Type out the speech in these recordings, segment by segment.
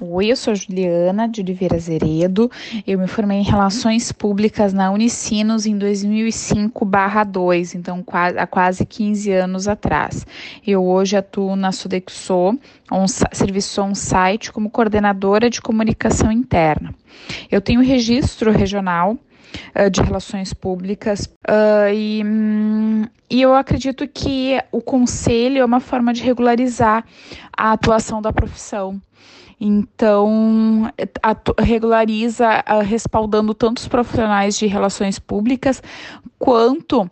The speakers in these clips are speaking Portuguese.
Oi, eu sou a Juliana de Oliveira Zeredo. Eu me formei em Relações Públicas na Unicinos em 2005/2, então há quase 15 anos atrás. Eu hoje atuo na Sodexo, um serviço on-site como coordenadora de comunicação interna. Eu tenho registro regional uh, de relações públicas uh, e, hum, e eu acredito que o conselho é uma forma de regularizar a atuação da profissão. Então, regulariza respaldando tanto os profissionais de relações públicas quanto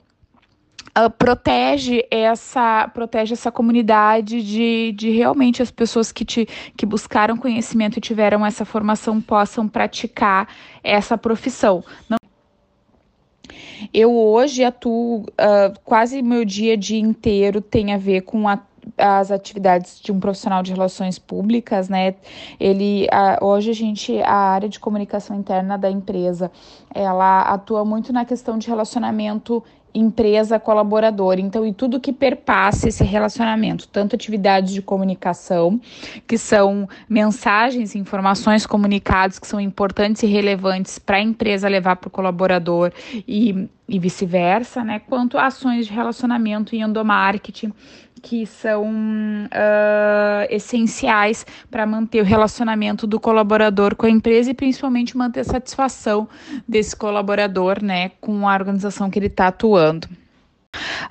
Uh, protege essa protege essa comunidade de, de realmente as pessoas que, te, que buscaram conhecimento e tiveram essa formação possam praticar essa profissão. Não eu hoje atuo uh, quase meu dia dia inteiro tem a ver com a as atividades de um profissional de relações públicas, né? Ele hoje a gente a área de comunicação interna da empresa, ela atua muito na questão de relacionamento empresa colaborador. Então, e tudo que perpassa esse relacionamento, tanto atividades de comunicação, que são mensagens, informações, comunicados que são importantes e relevantes para a empresa levar para o colaborador e, e vice-versa, né? Quanto ações de relacionamento e endomarketing que são uh, essenciais para manter o relacionamento do colaborador com a empresa e principalmente manter a satisfação desse colaborador né, com a organização que ele está atuando.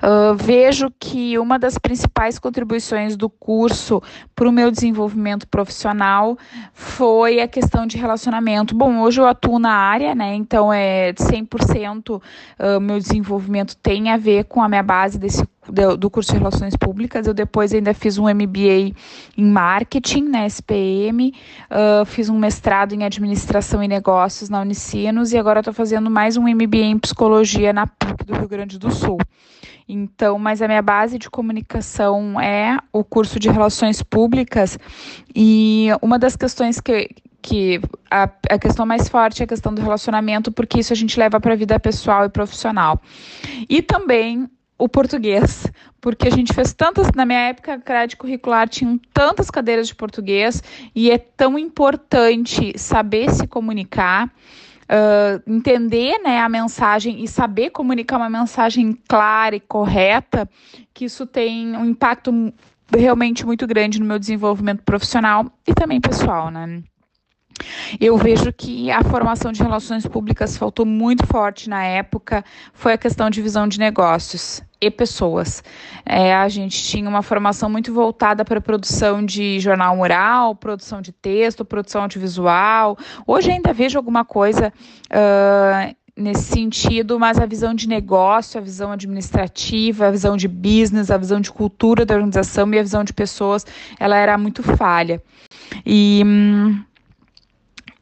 Uh, vejo que uma das principais contribuições do curso para o meu desenvolvimento profissional foi a questão de relacionamento. Bom, hoje eu atuo na área, né? Então é 100% uh, meu desenvolvimento tem a ver com a minha base desse do, curso de Relações Públicas. Eu depois ainda fiz um MBA em Marketing na SPM, uh, fiz um mestrado em Administração e Negócios na Unicinos e agora estou fazendo mais um MBA em Psicologia na PUC do Rio Grande do Sul. Então, mas a minha base de comunicação é o curso de Relações Públicas e uma das questões que, que a, a, questão mais forte é a questão do relacionamento, porque isso a gente leva para a vida pessoal e profissional. E também o português, porque a gente fez tantas, na minha época, a grade curricular tinha tantas cadeiras de português e é tão importante saber se comunicar, uh, entender né, a mensagem e saber comunicar uma mensagem clara e correta, que isso tem um impacto realmente muito grande no meu desenvolvimento profissional e também pessoal, né? Eu vejo que a formação de relações públicas faltou muito forte na época, foi a questão de visão de negócios e pessoas. É, a gente tinha uma formação muito voltada para a produção de jornal mural, produção de texto, produção audiovisual. Hoje ainda vejo alguma coisa. Uh, nesse sentido, mas a visão de negócio, a visão administrativa, a visão de business, a visão de cultura da organização e a visão de pessoas, ela era muito falha. E hum,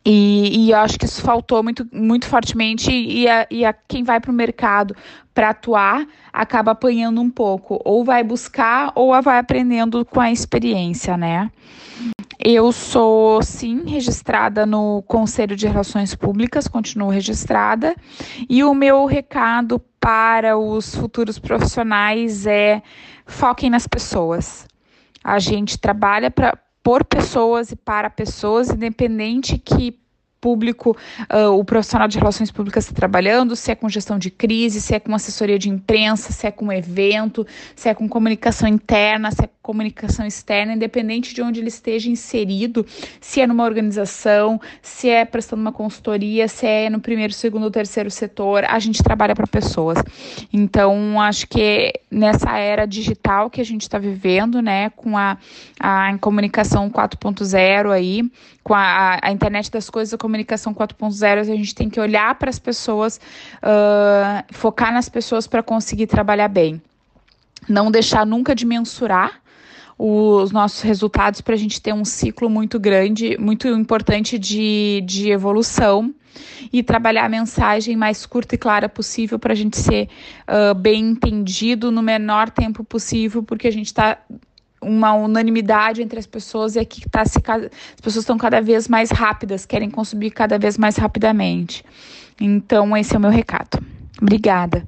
e, e eu acho que isso faltou muito, muito fortemente, e, a, e a quem vai para o mercado para atuar acaba apanhando um pouco, ou vai buscar ou vai aprendendo com a experiência, né? Eu sou, sim, registrada no Conselho de Relações Públicas, continuo registrada, e o meu recado para os futuros profissionais é foquem nas pessoas. A gente trabalha para por pessoas e para pessoas, independente que público, uh, o profissional de relações públicas está trabalhando, se é com gestão de crise, se é com assessoria de imprensa, se é com evento, se é com comunicação interna, se é com comunicação externa, independente de onde ele esteja inserido, se é numa organização, se é prestando uma consultoria, se é no primeiro, segundo ou terceiro setor, a gente trabalha para pessoas. Então, acho que nessa era digital que a gente está vivendo, né, com a, a comunicação 4.0 aí, com a, a internet das coisas, a comunicação 4.0, a gente tem que olhar para as pessoas, uh, focar nas pessoas para conseguir trabalhar bem. Não deixar nunca de mensurar os nossos resultados para a gente ter um ciclo muito grande, muito importante de, de evolução e trabalhar a mensagem mais curta e clara possível para a gente ser uh, bem entendido no menor tempo possível, porque a gente está uma unanimidade entre as pessoas é que tá se, as pessoas estão cada vez mais rápidas, querem consumir cada vez mais rapidamente. Então, esse é o meu recado. Obrigada.